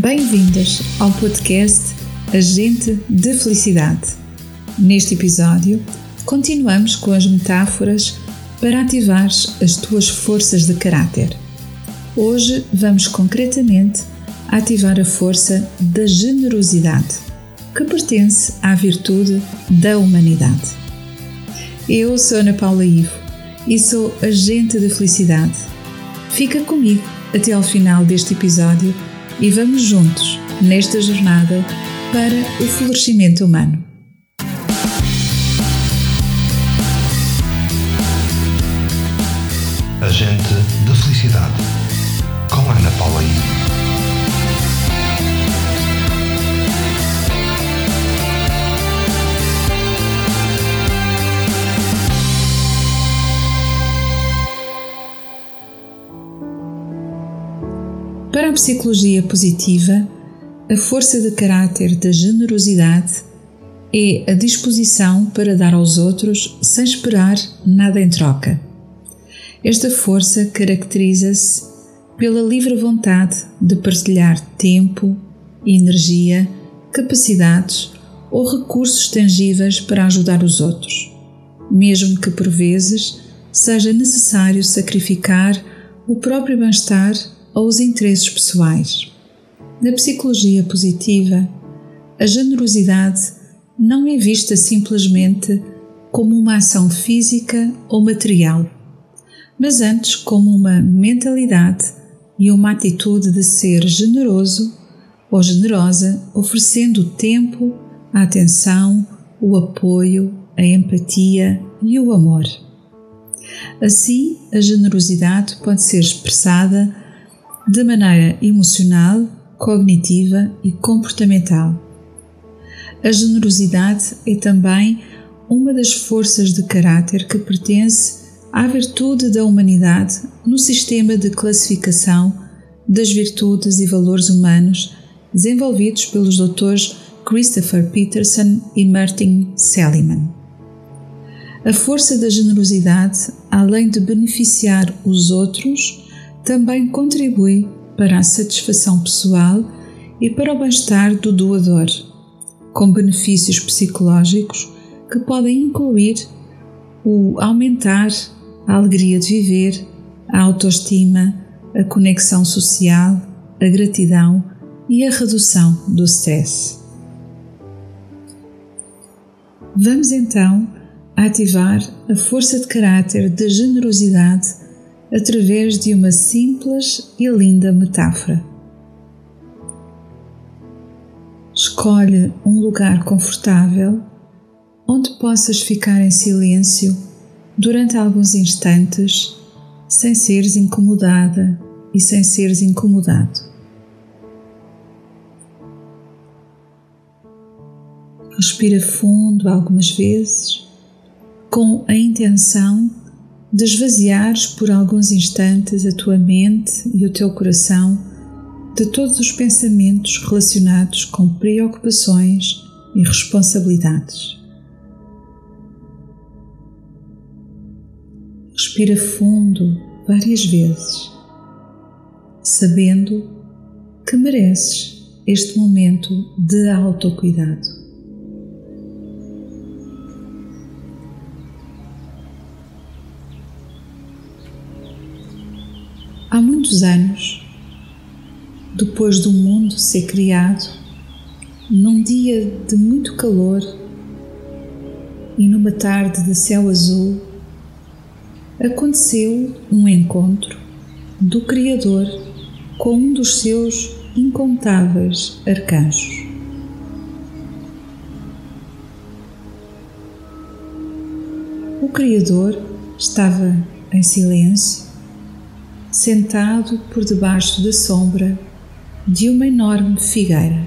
Bem-vindas ao podcast Agente de Felicidade. Neste episódio, continuamos com as metáforas para ativar as tuas forças de caráter. Hoje vamos concretamente ativar a força da generosidade, que pertence à virtude da humanidade. Eu sou Ana Paula Ivo e sou agente de felicidade. Fica comigo até ao final deste episódio e vamos juntos nesta jornada para o florescimento humano. Agente de Felicidade, com Ana Paula I. A psicologia positiva, a força de caráter da generosidade é a disposição para dar aos outros sem esperar nada em troca. Esta força caracteriza-se pela livre vontade de partilhar tempo, energia, capacidades ou recursos tangíveis para ajudar os outros, mesmo que por vezes seja necessário sacrificar o próprio bem-estar ou os interesses pessoais. Na psicologia positiva, a generosidade não é vista simplesmente como uma ação física ou material, mas antes como uma mentalidade e uma atitude de ser generoso ou generosa, oferecendo o tempo, a atenção, o apoio, a empatia e o amor. Assim, a generosidade pode ser expressada de maneira emocional, cognitiva e comportamental. A generosidade é também uma das forças de caráter que pertence à virtude da humanidade no sistema de classificação das virtudes e valores humanos desenvolvidos pelos doutores Christopher Peterson e Martin Seligman. A força da generosidade, além de beneficiar os outros, também contribui para a satisfação pessoal e para o bem-estar do doador, com benefícios psicológicos que podem incluir o aumentar a alegria de viver, a autoestima, a conexão social, a gratidão e a redução do stress. Vamos então ativar a força de caráter da generosidade através de uma simples e linda metáfora. Escolhe um lugar confortável onde possas ficar em silêncio durante alguns instantes sem seres incomodada e sem seres incomodado. Respira fundo algumas vezes com a intenção de por alguns instantes a tua mente e o teu coração de todos os pensamentos relacionados com preocupações e responsabilidades. Respira fundo várias vezes, sabendo que mereces este momento de autocuidado. Muitos anos, depois do mundo ser criado, num dia de muito calor e numa tarde de céu azul, aconteceu um encontro do Criador com um dos seus incontáveis arcanjos. O Criador estava em silêncio sentado por debaixo da sombra de uma enorme figueira.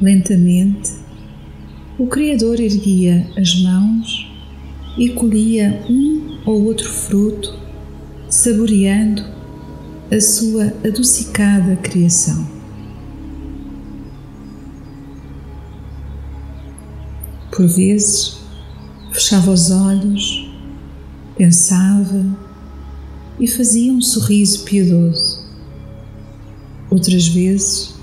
Lentamente, o Criador erguia as mãos e colhia um ou outro fruto, saboreando a sua adocicada criação. Por vezes, fechava os olhos, pensava e fazia um sorriso piedoso. Outras vezes,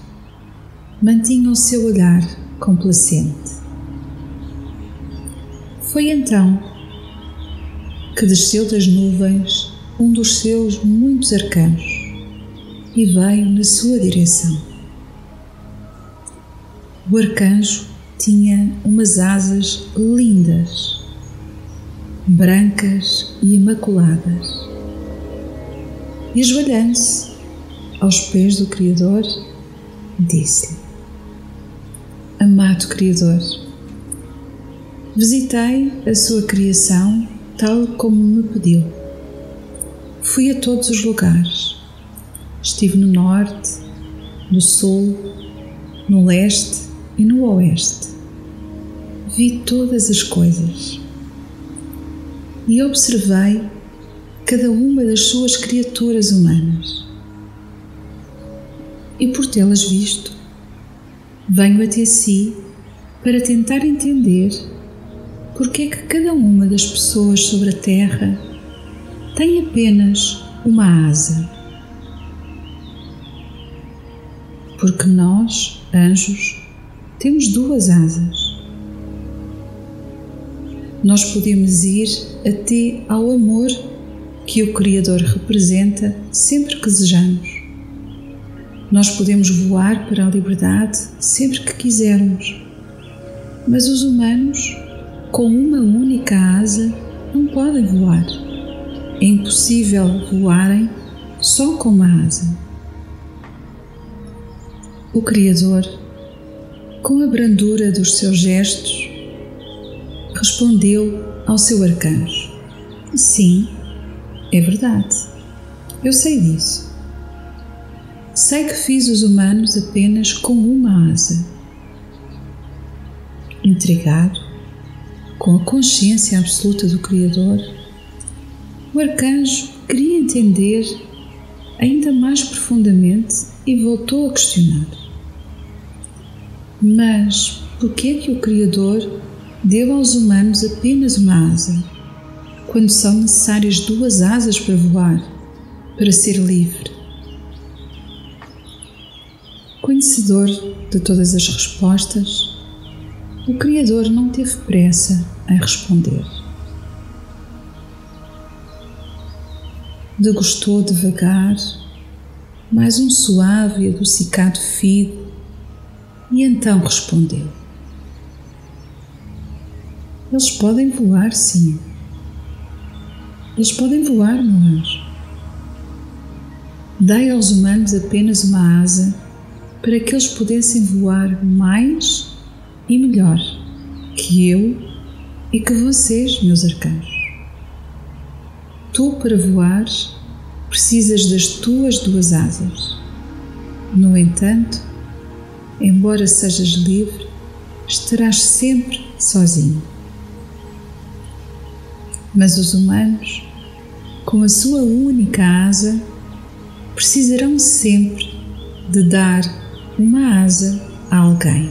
mantinha o seu olhar complacente. Foi então que desceu das nuvens um dos seus muitos arcanjos e veio na sua direção. O arcanjo tinha umas asas lindas, brancas e imaculadas, e ajoelhando-se aos pés do Criador, disse-lhe: Amado Criador, visitei a sua criação tal como me pediu. Fui a todos os lugares. Estive no norte, no sul, no leste e no oeste. Vi todas as coisas e observei cada uma das suas criaturas humanas. E por tê-las visto, venho até si para tentar entender porque é que cada uma das pessoas sobre a Terra tem apenas uma asa. Porque nós, anjos, temos duas asas. Nós podemos ir até ao amor que o Criador representa sempre que desejamos. Nós podemos voar para a liberdade sempre que quisermos. Mas os humanos com uma única asa não podem voar. É impossível voarem só com uma asa. O Criador, com a brandura dos seus gestos, respondeu ao seu arcanjo: Sim, é verdade. Eu sei disso. Sei que fiz os humanos apenas com uma asa. Intrigado, com a consciência absoluta do Criador, o arcanjo queria entender ainda mais profundamente e voltou a questionar. Mas por que é que o Criador deu aos humanos apenas uma asa, quando são necessárias duas asas para voar, para ser livre? Conhecedor de todas as respostas, o Criador não teve pressa em responder. Degustou devagar mais um suave e adocicado figo e então respondeu: Eles podem voar, sim. Eles podem voar, meu anjo. Dai aos humanos apenas uma asa para que eles pudessem voar mais e melhor que eu e que vocês, meus arcanjos. Tu, para voares, precisas das tuas duas asas. No entanto, embora sejas livre, estarás sempre sozinho. Mas os humanos, com a sua única asa, precisarão sempre de dar uma asa a alguém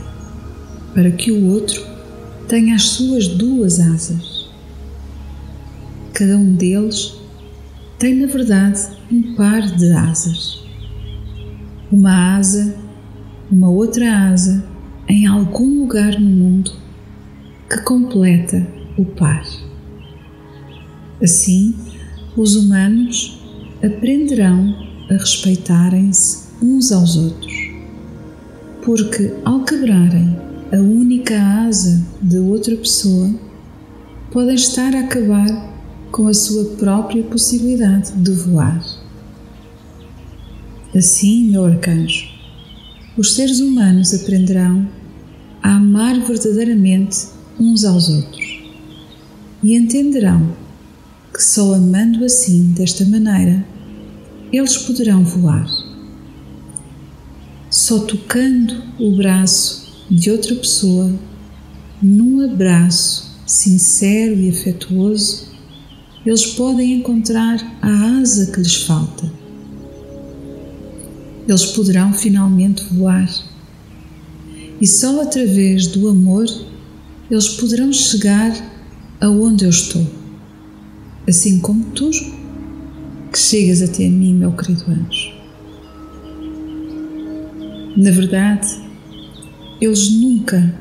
para que o outro tenha as suas duas asas. Cada um deles tem, na verdade, um par de asas. Uma asa, uma outra asa em algum lugar no mundo que completa o par. Assim, os humanos aprenderão a respeitarem-se uns aos outros, porque ao quebrarem a única asa de outra pessoa, podem estar a acabar com a sua própria possibilidade de voar. Assim, meu arcanjo, os seres humanos aprenderão a amar verdadeiramente uns aos outros e entenderão que só amando assim, desta maneira, eles poderão voar. Só tocando o braço de outra pessoa, num abraço sincero e afetuoso, eles podem encontrar a asa que lhes falta. Eles poderão finalmente voar. E só através do amor eles poderão chegar aonde eu estou. Assim como tu que chegas até mim, meu querido anjo. Na verdade, eles nunca,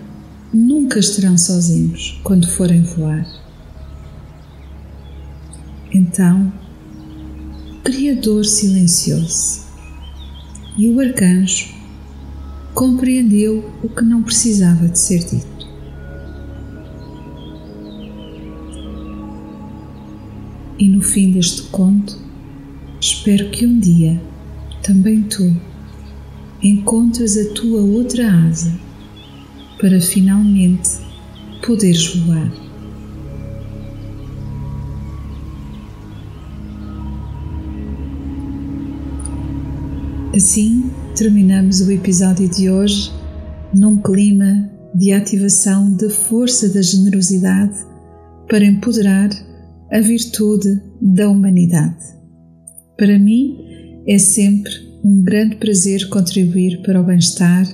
nunca estarão sozinhos quando forem voar. Então, o Criador silenciou-se e o arcanjo compreendeu o que não precisava de ser dito. E no fim deste conto, espero que um dia também tu encontres a tua outra asa para finalmente poderes voar. Assim terminamos o episódio de hoje num clima de ativação da força da generosidade para empoderar a virtude da humanidade. Para mim é sempre um grande prazer contribuir para o bem-estar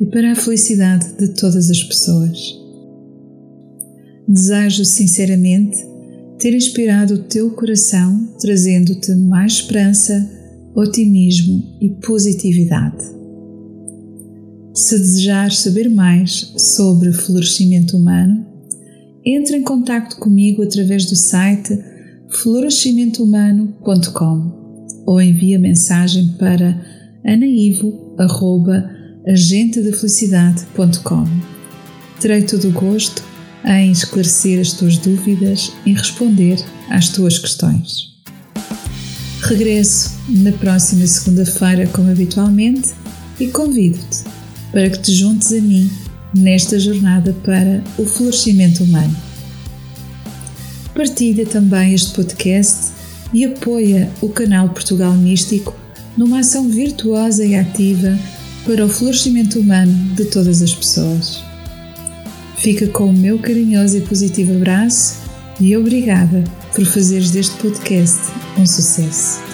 e para a felicidade de todas as pessoas. Desejo sinceramente ter inspirado o teu coração, trazendo-te mais esperança, otimismo e positividade. Se desejares saber mais sobre florescimento humano, entre em contato comigo através do site florescimentohumano.com ou envia mensagem para anaivo.agentedafelicidade.com. Terei todo o gosto em esclarecer as tuas dúvidas e responder às tuas questões. Regresso na próxima segunda-feira, como habitualmente, e convido-te para que te juntes a mim nesta jornada para o florescimento humano. Partilha também este podcast e apoia o canal Portugal Místico numa ação virtuosa e ativa para o florescimento humano de todas as pessoas. Fica com o meu carinhoso e positivo abraço e obrigada por fazeres deste podcast um sucesso.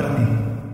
Para ti.